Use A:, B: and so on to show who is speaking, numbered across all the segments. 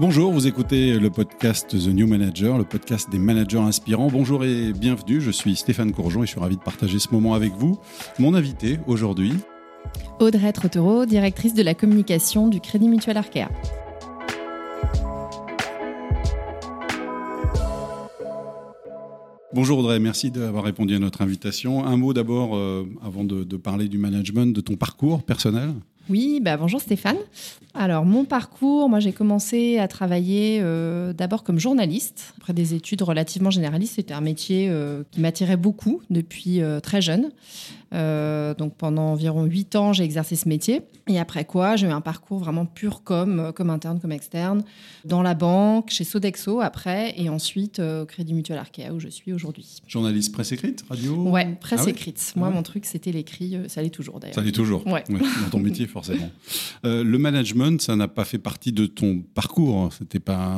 A: Bonjour, vous écoutez le podcast The New Manager, le podcast des managers inspirants. Bonjour et bienvenue, je suis Stéphane Courgeon et je suis ravi de partager ce moment avec vous. Mon invité aujourd'hui,
B: Audrey Trottereau, directrice de la communication du Crédit Mutuel Arkea.
A: Bonjour Audrey, merci d'avoir répondu à notre invitation. Un mot d'abord, euh, avant de, de parler du management, de ton parcours personnel.
B: Oui, bah bonjour Stéphane. Alors mon parcours, moi j'ai commencé à travailler euh, d'abord comme journaliste, après des études relativement généralistes. C'était un métier euh, qui m'attirait beaucoup depuis euh, très jeune. Euh, donc pendant environ 8 ans, j'ai exercé ce métier. Et après quoi, j'ai eu un parcours vraiment pur comme, comme interne, comme externe, dans la banque, chez Sodexo après, et ensuite euh, au Crédit Mutuel Arkea où je suis aujourd'hui.
A: Journaliste presse écrite, radio
B: Ouais, presse
A: Ah ouais
B: écrite. Moi,
A: Ah ouais.
B: mon truc, c'était l'écrit. euh, Ça l'est toujours d'ailleurs.
A: Ça l'est toujours,
B: Ouais.
A: dans ton métier forcément. Euh, le management, ça n'a pas fait partie de ton parcours, c'était pas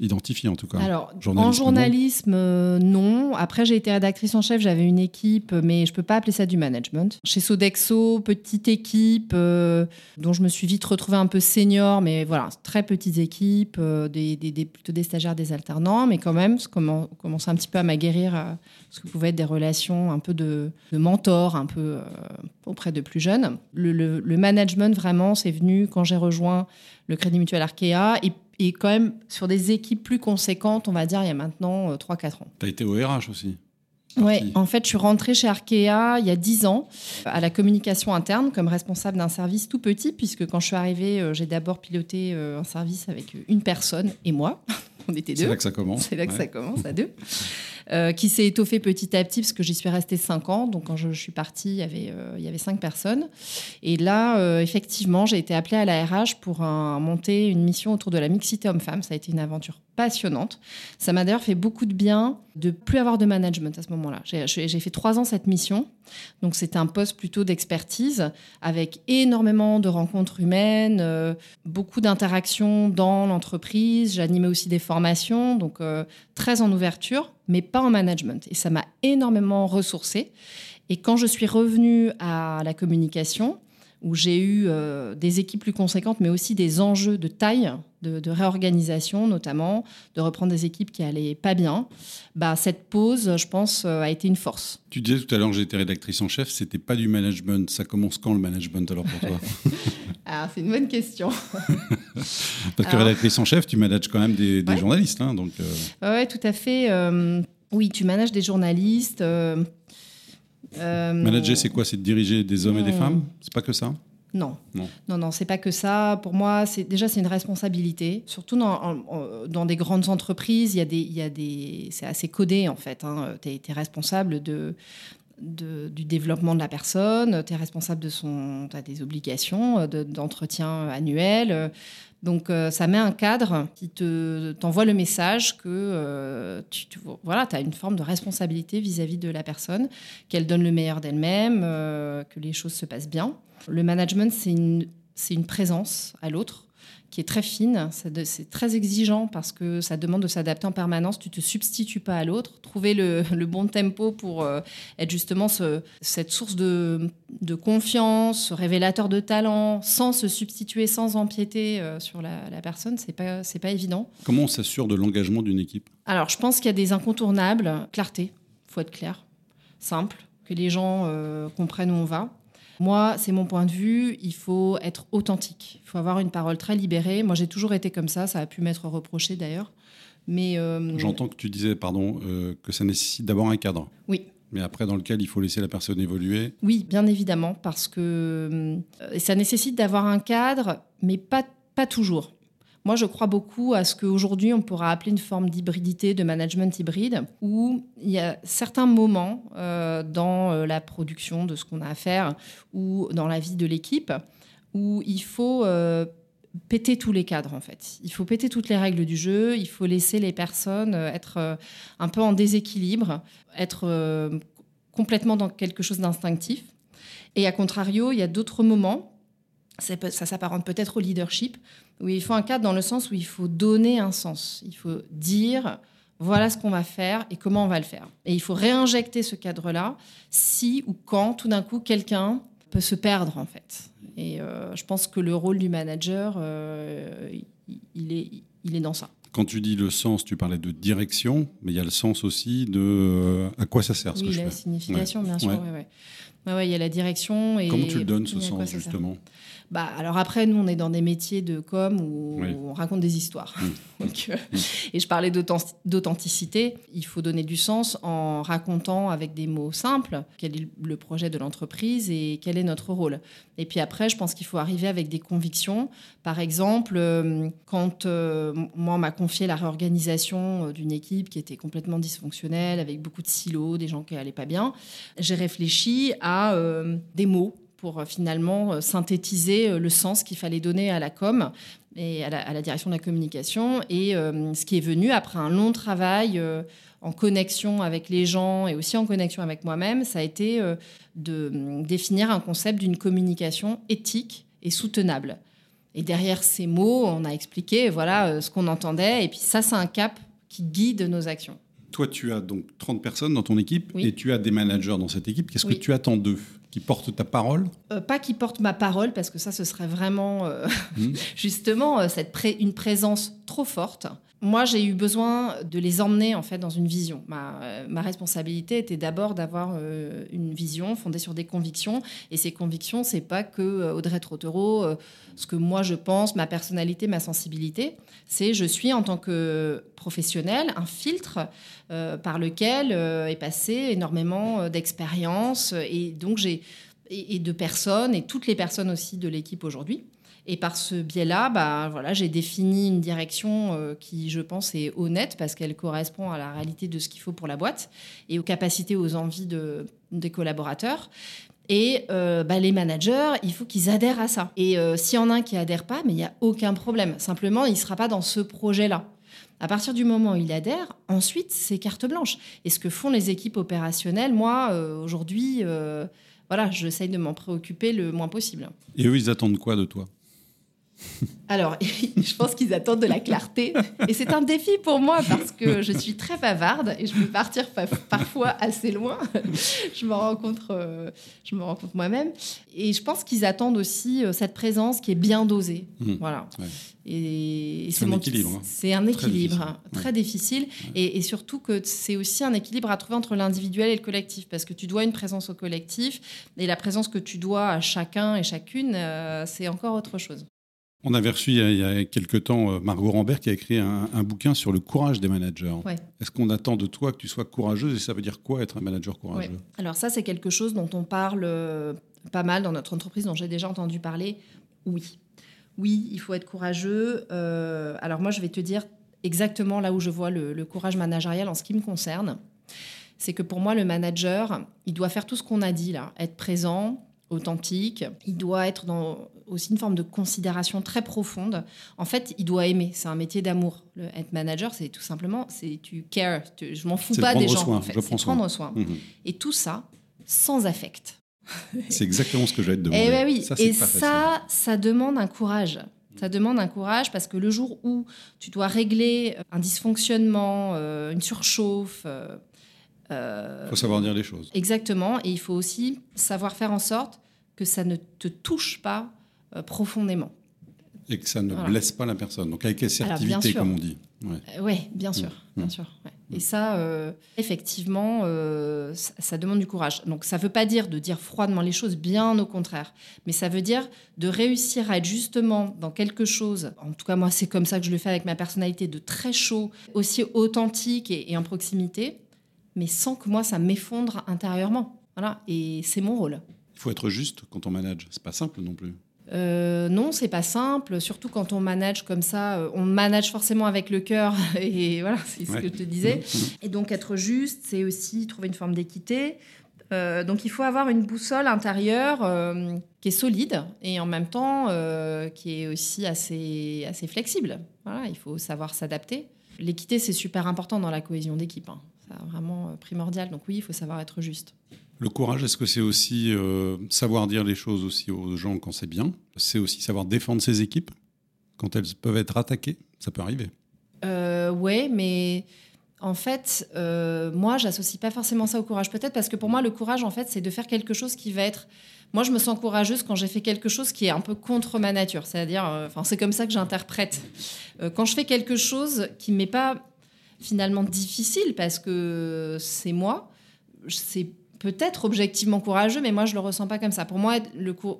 A: identifié en tout cas.
B: Alors,
A: Journalisme,
B: en journalisme, non. Après, j'ai été rédactrice en chef, j'avais une équipe, mais je peux pas appeler ça du management. Chez Sodexo, petite équipe, euh, dont je me suis vite retrouvée un peu senior, mais voilà, très petites équipes, euh, des, des- plutôt des stagiaires, des alternants, mais quand même, ça commen- commençait un petit peu à m'aguerrir à ce que pouvaient être des relations un peu de, mentor, un peu euh, auprès de plus jeunes. Le, management, vraiment, c'est venu quand j'ai rejoint le Crédit Mutuel Arkea et, et quand même sur des équipes plus conséquentes, on va dire, il y a maintenant euh, 3-4 ans.
A: Tu as été au RH aussi. Parti.
B: en fait, je suis rentrée chez Arkea il y a 10 ans à la communication interne comme responsable d'un service tout petit, puisque quand je suis arrivée, euh, j'ai d'abord piloté euh, un service avec une personne et moi. On était
A: C'est
B: deux.
A: là que ça commence.
B: C'est là que
A: Ouais.
B: ça commence, à deux. Euh, qui s'est étoffé petit à petit parce que j'y suis restée cinq ans. Donc quand je, je suis partie, il y avait, euh, il y avait cinq personnes. Et là, euh, effectivement, j'ai été appelée à la RH pour un- monter une mission autour de la mixité homme-femme. Ça a été une aventure passionnante. Ça m'a d'ailleurs fait beaucoup de bien de plus avoir de management à ce moment-là. J'ai- fait trois ans cette mission. Donc c'était un poste plutôt d'expertise avec énormément de rencontres humaines, euh, beaucoup d'interactions dans l'entreprise. J'animais aussi des formations, donc euh, très en ouverture, mais pas en management. Et ça m'a énormément ressourcée. Et quand je suis revenue à la communication, où j'ai eu euh, des équipes plus conséquentes, mais aussi des enjeux de taille, de, de réorganisation notamment, de reprendre des équipes qui allaient pas bien, bah, cette pause, je pense, euh, a été une force.
A: Tu disais tout à l'heure que j'étais rédactrice en chef, c'était pas du management. Ça commence quand le management alors pour toi?
B: Ah, c'est une bonne question.
A: Parce que
B: Alors-
A: rédactrice en chef, tu manages quand même des, des
B: Ouais.
A: journalistes. hein, donc, euh,
B: Oui, tout à fait. oui, tu manages des journalistes. Euh,
A: manager, c'est quoi? C'est de diriger des hommes et des femmes? C'est pas que ça?
B: Non.
A: Non.
B: Non, non, c'est pas que ça. Pour moi, c'est déjà c'est une responsabilité. Surtout dans, en- en- dans des grandes entreprises, il y a des, il y a des, c'est assez codé en fait. Hein. Tu es, responsable de, de- du développement de la personne. Tu es responsable de son, as des obligations de- d'entretien annuel. Donc euh, ça met un cadre qui te t'envoie le message que euh, tu, tu- voilà, as une forme de responsabilité vis-à-vis de la personne, qu'elle donne le meilleur d'elle-même, euh, que les choses se passent bien. Le management, c'est une présence à l'autre qui est très fine. C'est très exigeant parce que ça demande de s'adapter en permanence. Tu te substitues pas à l'autre. Trouver le, le bon tempo pour euh, être justement ce- cette source de, de confiance, ce révélateur de talent, sans se substituer, sans empiéter euh, sur la, la personne, c'est pas c'est pas évident.
A: Comment on s'assure de l'engagement d'une équipe?
B: Alors, je pense qu'il y a des incontournables. Clarté, faut être clair, simple, que les gens euh, comprennent où on va. Moi, c'est mon point de vue, il faut être authentique. Il faut avoir une parole très libérée. Moi, j'ai toujours été comme ça, ça a pu m'être reproché d'ailleurs. Mais euh,
A: J'entends que tu disais, pardon, euh, que ça nécessite d'abord un cadre.
B: oui,
A: Mais après, dans lequel il faut laisser la personne évoluer.
B: Oui, bien évidemment, parce que euh, ça nécessite d'avoir un cadre, mais pas, pas toujours. Moi, je crois beaucoup à ce qu'aujourd'hui, on pourra appeler une forme d'hybridité, de management hybride, où il y a certains moments euh, dans euh, la production de ce qu'on a à faire ou dans la vie de l'équipe où il faut euh, péter tous les cadres, en fait. Il faut péter toutes les règles du jeu, il faut laisser les personnes être un peu en déséquilibre, être complètement dans quelque chose d'instinctif. Et à contrario, il y a d'autres moments, ça s'apparente peut-être au leadership, où il faut un cadre dans le sens où il faut donner un sens. Il faut dire, voilà ce qu'on va faire et comment on va le faire. Et il faut réinjecter ce cadre-là si ou quand, tout d'un coup, quelqu'un peut se perdre, en fait. Et euh, je pense que le rôle du manager, euh, il- est, il est dans ça.
A: Quand tu dis le sens, tu parlais de direction, mais il y a le sens aussi de euh, à quoi ça sert ce
B: oui,
A: que je
B: la
A: fais.
B: signification, bien sûr.
A: Ouais.
B: Ouais. Ouais, ouais. il y a la direction. Et
A: Comment tu le donnes ce sens justement?
B: Bah, alors après, nous, on est dans des métiers de com où
A: Oui.
B: on raconte des histoires.
A: Mm.
B: Donc, euh, Et je parlais d'authent- d'authenticité. Il faut donner du sens en racontant avec des mots simples quel est le projet de l'entreprise et quel est notre rôle. Et puis après, je pense qu'il faut arriver avec des convictions. Par exemple, euh, quand euh, moi, on m'a confié la réorganisation d'une équipe qui était complètement dysfonctionnelle, avec beaucoup de silos, des gens qui n'allaient pas bien, j'ai réfléchi à euh, des mots pour euh, finalement euh, synthétiser le sens qu'il fallait donner à la com et à la, direction de la communication. Et ce qui est venu après un long travail en connexion avec les gens et aussi en connexion avec moi-même, ça a été de euh, définir un concept d'une communication éthique et soutenable. Et derrière ces mots, on a expliqué voilà ce qu'on entendait. Et puis ça, c'est un cap qui guide nos actions.
A: Toi, tu as donc 30 personnes dans ton équipe
B: Oui.
A: et tu as des managers dans cette équipe. Qu'est-ce
B: Oui.
A: que tu attends d'eux Qui portent ta parole
B: Euh, pas qui porte ma parole, parce que ça, ce serait vraiment euh,
A: Mhm.
B: justement euh, cette pré- une présence trop forte. Moi, j'ai eu besoin de les emmener en fait dans une vision. Ma, responsabilité était d'abord d'avoir euh, une vision fondée sur des convictions. Et ces convictions, c'est pas que euh, Audrey Trottereau, euh, ce que moi je pense, ma personnalité, ma sensibilité. C'est je suis en tant que professionnel un filtre par lequel est passé énormément euh, d'expérience et donc j'ai et de personnes et toutes les personnes aussi de l'équipe aujourd'hui. Et par ce biais-là, bah, voilà, j'ai défini une direction euh, qui, je pense, est honnête parce qu'elle correspond à la réalité de ce qu'il faut pour la boîte et aux capacités, aux envies de, des collaborateurs. Et euh, bah, les managers, il faut qu'ils adhèrent à ça. Et euh, s'il y en a un qui adhère pas, mais il n'y a aucun problème. Simplement, il ne sera pas dans ce projet-là. À partir du moment où il adhère, ensuite, c'est carte blanche. Et ce que font les équipes opérationnelles, moi, euh, aujourd'hui, voilà, j'essaye de m'en préoccuper le moins possible.
A: Et eux, ils attendent quoi de toi?
B: Alors, je pense qu'ils attendent de la clarté. Et c'est un défi pour moi parce que je suis très bavarde et je peux partir pa- parfois assez loin. Je me rencontre, euh, je me rencontre moi-même. Et je pense qu'ils attendent aussi euh, cette présence qui est bien dosée.
A: Mhm.
B: Voilà.
A: Ouais.
B: Et, et
A: C'est un équilibre, hein.
B: C'est un
A: Très
B: équilibre
A: difficile.
B: très difficile. Et, et surtout que c'est aussi un équilibre à trouver entre l'individuel et le collectif. Parce que tu dois une présence au collectif et la présence que tu dois à chacun et chacune, euh, c'est encore autre chose.
A: On avait reçu il y a, il y a quelques temps euh, Margot Rambert qui a écrit un, un bouquin sur le courage des managers.
B: Ouais.
A: Est-ce qu'on attend de toi que tu sois courageuse et ça veut dire quoi être un manager
B: Ouais.
A: courageux
B: Alors ça, c'est quelque chose dont on parle euh, pas mal dans notre entreprise, dont j'ai déjà entendu parler. Oui, oui, il faut être courageux. Euh, alors moi, je vais te dire exactement là où je vois le, le courage managérial en ce qui me concerne. C'est que pour moi, le manager, il doit faire tout ce qu'on a dit là, être présent, authentique. Il doit être dans aussi une forme de considération très profonde. En fait, il doit aimer. C'est un métier d'amour. Le être manager, c'est tout simplement, c'est tu cares. Tu- je m'en fous pas des gens.
A: soin,
B: en fait.
A: je
B: C'est
A: prends soin.
B: prendre soin.
A: Mhm.
B: Et tout ça sans affect.
A: C'est exactement ce que j'allais te demander.
B: Eh ben oui,
A: Ça,
B: et ça, ça demande un courage. Ça demande un courage parce que le jour où tu dois régler un dysfonctionnement, euh, une surchauffe, euh, euh,
A: faut savoir dire les choses.
B: exactement, et il faut aussi savoir faire en sorte que ça ne te touche pas euh, profondément.
A: Et que ça ne
B: Voilà.
A: blesse pas la personne. Donc avec assertivité, comme on dit. Ouais.
B: oui, bien sûr, bien sûr. ouais. Et ça, euh, effectivement, euh, ça, ça demande du courage. Donc, ça ne veut pas dire de dire froidement les choses, bien au contraire. Mais ça veut dire de réussir à être justement dans quelque chose. En tout cas, moi, c'est comme ça que je le fais avec ma personnalité, de très chaud, aussi authentique et, et en proximité, mais sans que moi, ça m'effondre intérieurement. Voilà. Et c'est mon rôle.
A: Il faut être juste quand on manage. C'est pas simple non plus.
B: Euh, non, c'est pas simple, surtout quand on manage comme ça. euh, on manage forcément avec le cœur, et voilà, c'est ce
A: Ouais.
B: que je te disais. Et donc être juste, c'est aussi trouver une forme d'équité. Euh, donc il faut avoir une boussole intérieure euh, qui est solide et en même temps qui est aussi assez, assez flexible. Voilà, il faut savoir s'adapter. L'équité, c'est super important dans la cohésion d'équipe. hein. C'est vraiment euh, primordial. Donc oui, il faut savoir être juste.
A: Le courage, est-ce que c'est aussi euh, savoir dire les choses aussi aux gens quand c'est bien? C'est aussi savoir défendre ses équipes quand elles peuvent être attaquées? Ça peut arriver.
B: Euh, ouais, mais En fait, euh, moi, j'associe pas forcément ça au courage. Peut-être parce que pour moi, le courage, en fait, c'est de faire quelque chose qui va être. Moi, je me sens courageuse quand j'ai fait quelque chose qui est un peu contre ma nature. C'est-à-dire, c'est comme ça que j'interprète. Quand je fais quelque chose qui m'est pas finalement difficile parce que c'est moi, c'est peut-être objectivement courageux, mais moi je le ressens pas comme ça. Pour moi,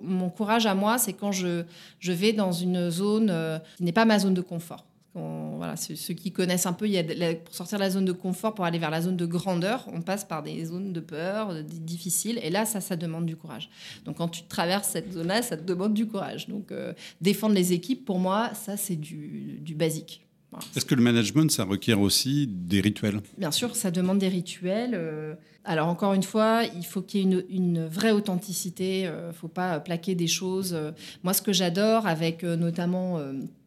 B: mon courage à moi, c'est quand je, je vais dans une zone qui n'est pas ma zone de confort voilà, ceux qui connaissent un peu, y pour sortir de la zone de confort, pour aller vers la zone de grandeur, on passe par des zones de peur, difficiles. Et là, ça, ça demande du courage. Donc, quand tu traverses cette zone-là, ça te demande du courage. Donc, euh, défendre les équipes, pour moi, ça, c'est du basique.
A: Est-ce que le management, ça requiert aussi des rituels?
B: Bien sûr, ça demande des rituels. Euh. Alors encore une fois, il faut qu'il y ait une, vraie authenticité. Il euh, ne faut pas plaquer des choses. Moi, ce que j'adore, avec euh, notamment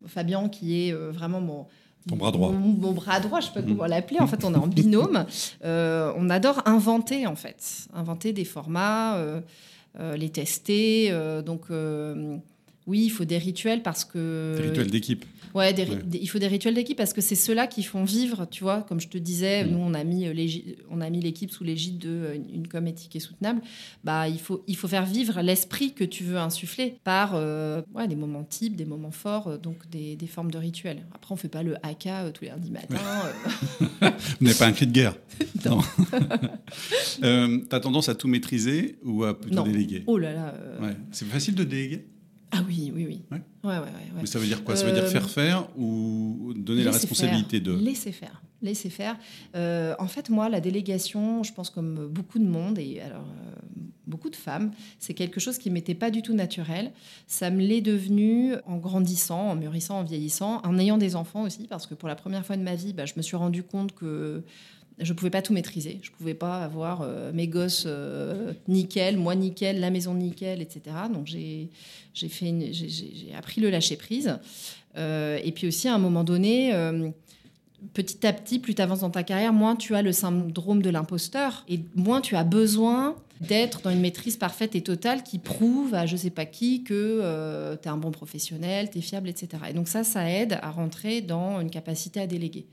B: Fabien, qui est vraiment mon,
A: bras droit.
B: Mon, bras droit, je ne sais pas comment l'appeler. En fait, on est en binôme. on adore inventer, en fait. Inventer des formats, les tester. donc, oui, il faut des rituels parce que...
A: Des rituels d'équipe.
B: Ouais, il faut des rituels d'équipe parce que c'est ceux-là qui font vivre, tu vois. Comme je te disais, mm. nous, on a mis, euh, on a mis l'équipe sous l'égide d'une euh, une com éthique et soutenable. Bah, il, faut, il faut faire vivre l'esprit que tu veux insuffler par euh, ouais, des moments types, des moments forts, donc des, des, formes de rituels. Après, on fait pas le haka tous les lundis matin.
A: Vous n'avez pas un cri de guerre. non. tu as tendance à tout maîtriser ou à plutôt déléguer?
B: Oh là là.
A: C'est facile de déléguer?
B: Ah oui, oui, oui.
A: Ouais. Ouais, Mais ça veut dire quoi? Ça veut dire faire euh, faire ou donner la responsabilité de?
B: Laisser faire. Laisser faire. Euh, en fait, moi, la délégation, je pense comme beaucoup de monde, et alors euh, beaucoup de femmes, c'est quelque chose qui m'était pas du tout naturel. Ça me l'est devenu en grandissant, en mûrissant, en vieillissant, en ayant des enfants aussi, parce que pour la première fois de ma vie, bah, je me suis rendu compte que je ne pouvais pas tout maîtriser. Je ne pouvais pas avoir euh, mes gosses euh, nickel, moi nickel, la maison nickel, etc. Donc j'ai appris le lâcher prise. Euh, et puis aussi à un moment donné, petit à petit, plus tu avances dans ta carrière, moins tu as le syndrome de l'imposteur et moins tu as besoin d'être dans une maîtrise parfaite et totale qui prouve à je sais pas qui que tu es un bon professionnel, tu es fiable, etc. Et donc ça, ça aide à rentrer dans une capacité à déléguer.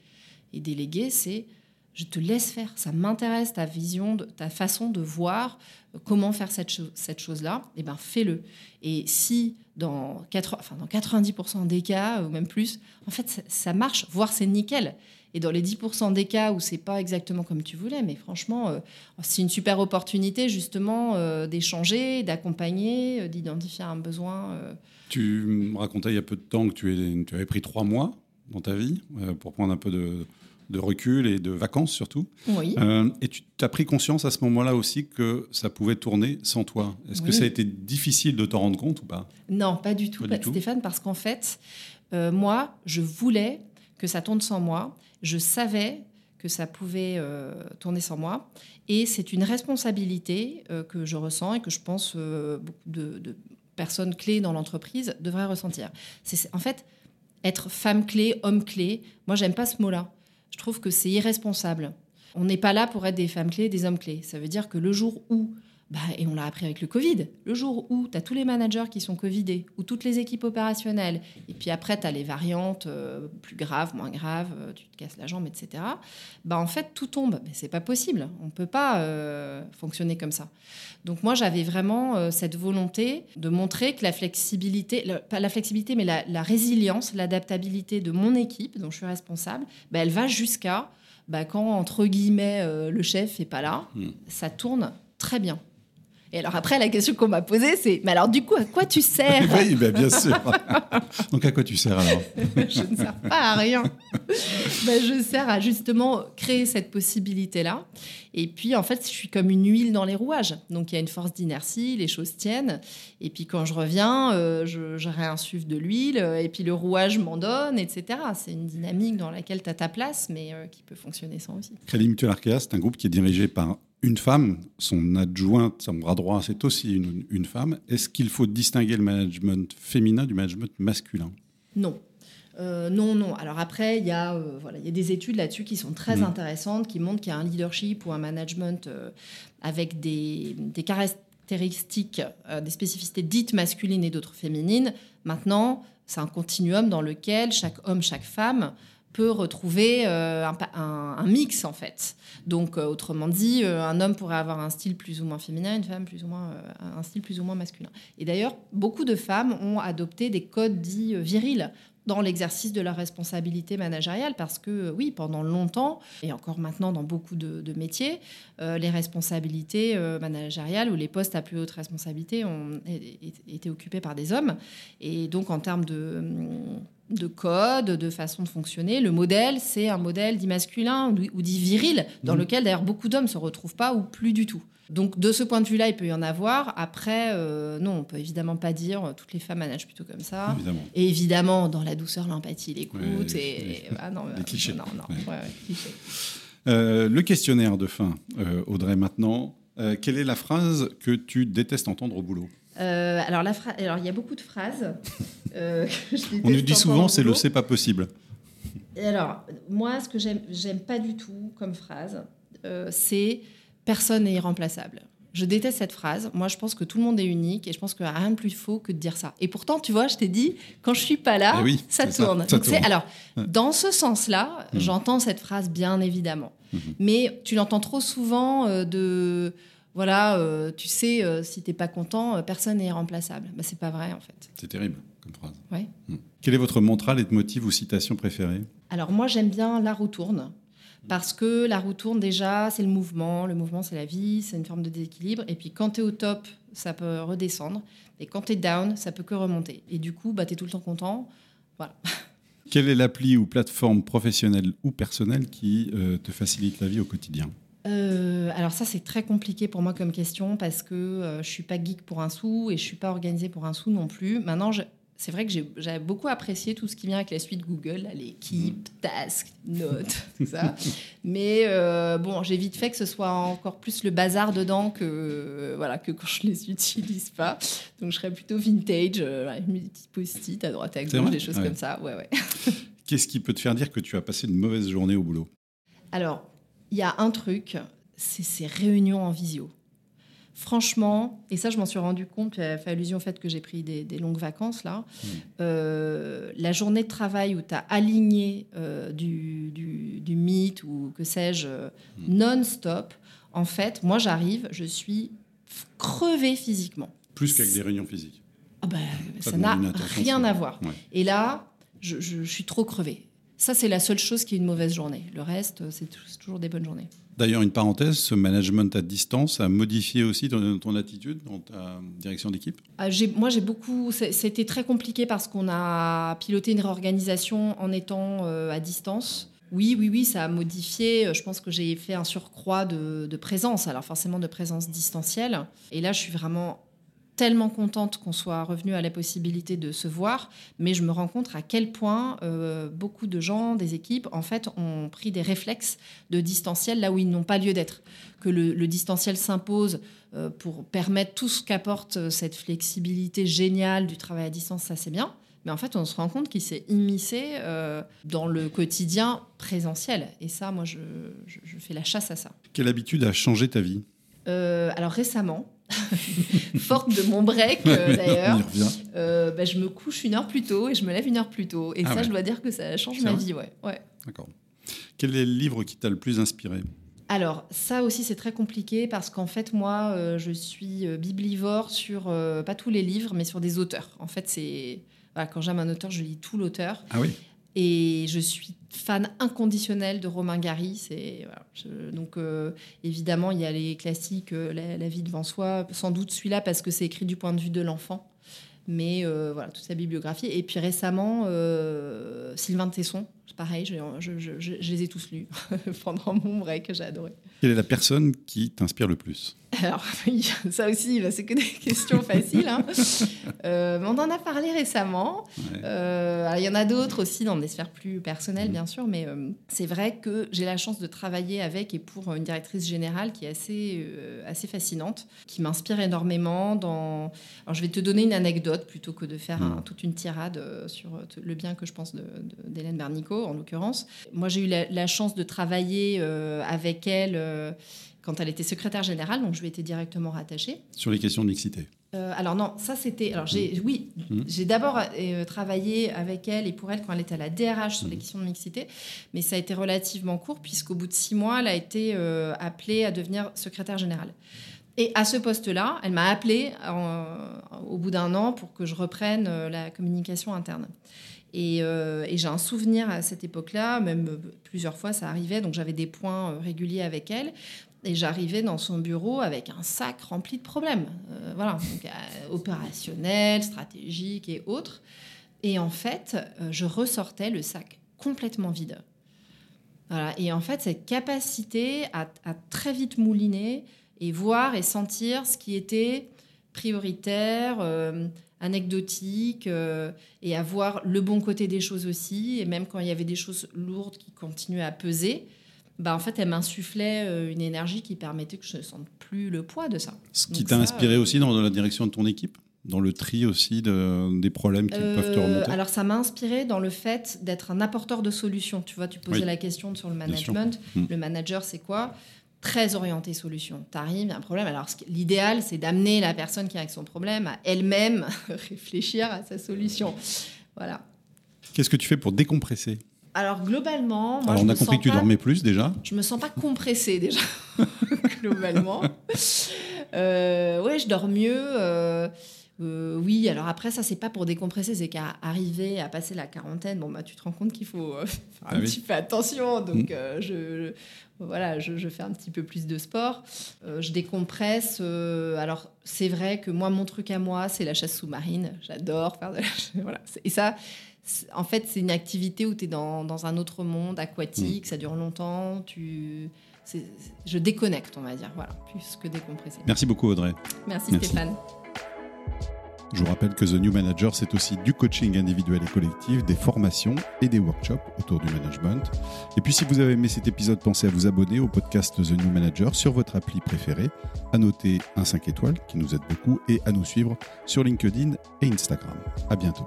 B: Et déléguer, c'est je te laisse faire. Ça m'intéresse ta vision, ta façon de voir euh, comment faire cette, chose-là. Eh ben, fais-le. Et si dans, enfin, dans 90% des cas, ou même plus, en fait, ça, marche, voire c'est nickel. Et dans les 10% des cas où c'est pas exactement comme tu voulais, mais franchement, euh, c'est une super opportunité justement euh, d'échanger, d'accompagner, d'identifier un besoin.
A: Tu me racontais il y a peu de temps que tu, tu avais pris trois mois dans ta vie pour prendre un peu de, de recul et de vacances surtout.
B: Oui.
A: Euh, et tu as pris conscience à ce moment-là aussi que ça pouvait tourner sans toi. Est-ce que ça a été difficile de t'en rendre compte ou pas?
B: Non, pas du tout, Stéphane, parce qu'en fait, euh, moi, je voulais que ça tourne sans moi. Je savais que ça pouvait euh, tourner sans moi. Et c'est une responsabilité que je ressens et que je pense beaucoup de, de, personnes clés dans l'entreprise devraient ressentir. C'est en fait être femme clé, homme clé. Moi, j'aime pas ce mot-là. Je trouve que c'est irresponsable. On n'est pas là pour être des femmes clés, des hommes clés. Ça veut dire que le jour où bah, et on l'a appris avec le Covid. Le jour où tu as tous les managers qui sont Covidés, ou toutes les équipes opérationnelles, et puis après tu as les variantes euh, plus graves, moins graves, euh, tu te casses la jambe, etc. Bah, en fait, tout tombe. Mais c'est pas possible. On ne peut pas euh, fonctionner comme ça. Donc moi, j'avais vraiment cette volonté de montrer que la flexibilité, pas la flexibilité, mais la, résilience, l'adaptabilité de mon équipe, dont je suis responsable, bah, elle va jusqu'à bah, quand, entre guillemets, le chef n'est pas là, hmm. ça tourne très bien. Et alors après, la question qu'on m'a posée, c'est mais alors du coup, à quoi tu sers?
A: Oui, ben, bien sûr. Donc à quoi tu sers alors?
B: Je ne sers pas à rien. ben, je sers à justement créer cette possibilité-là. Et puis en fait, je suis comme une huile dans les rouages. Donc il y a une force d'inertie, les choses tiennent. Et puis quand je reviens, euh, je, je réinsuffle de l'huile. Et puis le rouage m'en donne, etc. C'est une dynamique dans laquelle tu as ta place, mais euh, qui peut fonctionner sans aussi.
A: Crédit Mutuel Arkea, c'est un groupe qui est dirigé par une femme, son adjointe, son bras droit, c'est aussi une, femme. Est-ce qu'il faut distinguer le management féminin du management masculin?
B: Non. Euh, non, non. Alors après, il y, a, euh, voilà, il y a des études là-dessus qui sont très mm. intéressantes, qui montrent qu'il y a un leadership ou un management euh, avec des, des caractéristiques, des spécificités dites masculines et d'autres féminines. Maintenant, c'est un continuum dans lequel chaque homme, chaque femme peut retrouver euh, un, mix en fait. Donc euh, autrement dit, euh, un homme pourrait avoir un style plus ou moins féminin, une femme plus ou moins un style plus ou moins masculin. Et d'ailleurs, beaucoup de femmes ont adopté des codes dits virils dans l'exercice de leur responsabilité managériale parce que oui, pendant longtemps, et encore maintenant dans beaucoup de, métiers, les responsabilités managériales ou les postes à plus haute responsabilité ont été occupés par des hommes. Et donc en termes de de code, de façon de fonctionner. Le modèle, c'est un modèle dit masculin ou dit viril, dans mmh. lequel d'ailleurs beaucoup d'hommes ne se retrouvent pas ou plus du tout. Donc de ce point de vue-là, il peut y en avoir. Après, euh, non, on peut évidemment pas dire euh, toutes les femmes managent plutôt comme ça. Et évidemment, dans la douceur, l'empathie, l'écoute et,
A: ah non, les clichés. Non, non, euh, le questionnaire de fin, Audrey. Maintenant, quelle est la phrase que tu détestes entendre au boulot?
B: Alors, la alors, il y a beaucoup de phrases.
A: Euh, On nous dit souvent, c'est le c'est pas possible.
B: alors, moi, ce que j'aime pas du tout comme phrase, euh, c'est personne n'est irremplaçable. Je déteste cette phrase. Moi, je pense que tout le monde est unique et je pense qu'il n'y a rien de plus faux que de dire ça. Et pourtant, tu vois, je t'ai dit, quand je suis pas là, eh ça, tourne. alors, dans ce sens-là, mmh. j'entends cette phrase bien évidemment. Mmh. Mais tu l'entends trop souvent euh, de voilà, tu sais, si tu n'es pas content, personne n'est irremplaçable. Ce bah, c'est pas vrai en fait.
A: C'est terrible comme phrase.
B: Ouais.
A: Hmm. Quel est votre mantra, motif ou citation préférée
B: Alors moi j'aime bien la roue tourne. Parce que la roue tourne déjà, c'est le mouvement. Le mouvement, c'est la vie, c'est une forme de déséquilibre. Et puis quand tu es au top, ça peut redescendre. Et quand tu es down, ça peut que remonter. Et du coup, bah, tu es tout le temps content. Voilà.
A: Quelle est l'appli ou plateforme professionnelle ou personnelle qui euh, te facilite la vie au quotidien?
B: Euh, alors ça c'est très compliqué pour moi comme question parce que euh, je suis pas geek pour un sou et je suis pas organisée pour un sou non plus. Maintenant c'est vrai que j'ai beaucoup apprécié tout ce qui vient avec la suite Google, l'équipe, mm. task, notes, tout ça. Mais euh, bon, j'ai vite fait que ce soit encore plus le bazar dedans que, euh, voilà, que quand je les utilise pas. Donc je serais plutôt vintage, une petite post-it à droite à gauche, des choses comme ça. Ouais, ouais.
A: Qu'est-ce qui peut te faire dire que tu as passé une mauvaise journée au boulot?
B: Alors, il y a un truc, c'est ces réunions en visio franchement, et ça je m'en suis rendu compte, fait allusion au fait que j'ai pris des, longues vacances là, hmm. euh, la journée de travail où tu as aligné euh, du, du, mythe ou que sais-je euh, hmm. non-stop, en fait, moi j'arrive, je suis crevée physiquement.
A: Plus qu'avec des réunions physiques.
B: Ah ben, ça n'a rien à voir. Et là, je, je suis trop crevée. Ça, c'est la seule chose qui est une mauvaise journée. Le reste, c'est toujours des bonnes journées.
A: D'ailleurs, une parenthèse, ce management à distance a modifié aussi ton, ton attitude dans ta direction d'équipe?
B: Ah, Moi, j'ai beaucoup. C'était très compliqué parce qu'on a piloté une réorganisation en étant euh, à distance. Oui, oui, oui, ça a modifié. Je pense que j'ai fait un surcroît de, de, présence, alors forcément de présence distancielle. Et là, je suis vraiment tellement contente qu'on soit revenu à la possibilité de se voir, mais je me rends compte à quel point euh, beaucoup de gens, des équipes, en fait, ont pris des réflexes de distanciel là où ils n'ont pas lieu d'être. Que le, distanciel s'impose euh, pour permettre tout ce qu'apporte euh, cette flexibilité géniale du travail à distance, ça c'est bien. Mais en fait, on se rend compte qu'il s'est immiscé dans le quotidien présentiel. Et ça, moi, je, je, fais la chasse à ça.
A: Quelle habitude a changé ta vie?
B: Alors récemment, forte de mon break euh, d'ailleurs, euh, bah, je me couche une heure plus tôt et je me lève une heure plus tôt. Et ah ça, je dois dire que ça change ma vie. Ouais. ouais.
A: D'accord. Quel est le livre qui t'a le plus inspiré?
B: Alors, ça aussi, c'est très compliqué parce qu'en fait, moi, euh, je suis biblivore sur, pas tous les livres, mais sur des auteurs. En fait, c'est. quand j'aime un auteur, je lis tout l'auteur.
A: Ah oui?
B: Et je suis fan inconditionnel de Romain Gary. C'est donc euh, évidemment il y a les classiques, euh, la, vie devant soi. Sans doute celui-là parce que c'est écrit du point de vue de l'enfant. Mais euh, voilà toute sa bibliographie. Et puis récemment Sylvain Tesson. Pareil, je, je, les ai tous lus pendant mon break, j'ai adoré.
A: Quelle est la personne qui t'inspire le plus?
B: Alors, ça aussi, bah, c'est que des questions faciles. Hein. Euh, on en a parlé récemment. Euh, il y en a d'autres aussi dans des sphères plus personnelles, mm. bien sûr, mais euh, c'est vrai que j'ai la chance de travailler avec et pour une directrice générale qui est assez, assez fascinante, qui m'inspire énormément. Dans... Alors, je vais te donner une anecdote plutôt que de faire mm. toute une tirade sur le bien que je pense d'Hélène de, Bernico, en l'occurrence. Moi, j'ai eu la, la, chance de travailler avec elle quand elle était secrétaire générale, donc je lui étais directement rattachée.
A: Sur les questions de mixité
B: Euh, alors non, ça c'était. Alors j'ai,
A: Mm.
B: oui,
A: Mhm.
B: j'ai d'abord euh, travaillé avec elle et pour elle quand elle était à la DRH sur
A: Mhm.
B: les questions de mixité, mais ça a été relativement court puisqu'au bout de six mois, elle a été euh, appelée à devenir secrétaire générale. Et à ce poste-là, elle m'a appelée en- au bout d'un an pour que je reprenne euh, la communication interne. Et, euh, et j'ai un souvenir à cette époque-là, même euh, plusieurs fois ça arrivait, donc j'avais des points euh, réguliers avec elle. Et j'arrivais dans son bureau avec un sac rempli de problèmes, voilà, opérationnels, stratégiques et autres. Et en fait, je ressortais le sac complètement vide. Voilà. Et en fait, cette capacité à, très vite mouliner et voir et sentir ce qui était prioritaire, anecdotique, euh, et à voir le bon côté des choses aussi. Et même quand il y avait des choses lourdes qui continuaient à peser, bah, en fait, elle m'insufflait euh, une énergie qui permettait que je ne sente plus le poids de ça.
A: Ce qui t'a inspiré
B: euh,
A: aussi dans la direction de ton équipe? Dans le tri aussi de- des problèmes qui peuvent te remonter?
B: alors, ça m'a inspiré dans le fait d'être un apporteur de solutions. Tu vois, tu posais
A: Oui.
B: la question sur le management.
A: Mm.
B: Le manager, c'est quoi? Très orienté solution. Tu arrives, il y a un problème. Alors, l'idéal, c'est d'amener la personne qui a avec son problème à elle-même réfléchir à sa solution. Voilà.
A: Qu'est-ce que tu fais pour décompresser?
B: Alors, globalement, moi,
A: Alors, on a compris que tu
B: pas-
A: dormais plus déjà.
B: Je me sens pas compressée déjà, globalement. Euh, ouais, je dors mieux. euh, euh, oui, alors après, ça, c'est pas pour décompresser, c'est qu'à arriver à passer la quarantaine, bon, bah, tu te rends compte qu'il faut euh, faire un
A: Ah oui.
B: petit peu attention. Donc,
A: Mm.
B: euh, je, voilà, je, je fais un petit peu plus de sport. Je décompresse. alors, c'est vrai que moi, mon truc à moi, c'est la chasse sous-marine. J'adore faire de la chasse. Voilà. Et ça, en fait, c'est une activité où tu es dans, dans un autre monde aquatique, ça dure longtemps, tu... je déconnecte, on va dire, voilà, plus que décompresser.
A: Merci beaucoup Audrey.
B: Merci,
A: Merci.
B: Stéphane.
A: Je vous rappelle que The New Manager, c'est aussi du coaching individuel et collectif, des formations et des workshops autour du management. Et puis si vous avez aimé cet épisode, pensez à vous abonner au podcast The New Manager sur votre appli préférée, à noter un 5 étoiles qui nous aide beaucoup et à nous suivre sur LinkedIn et Instagram. À bientôt.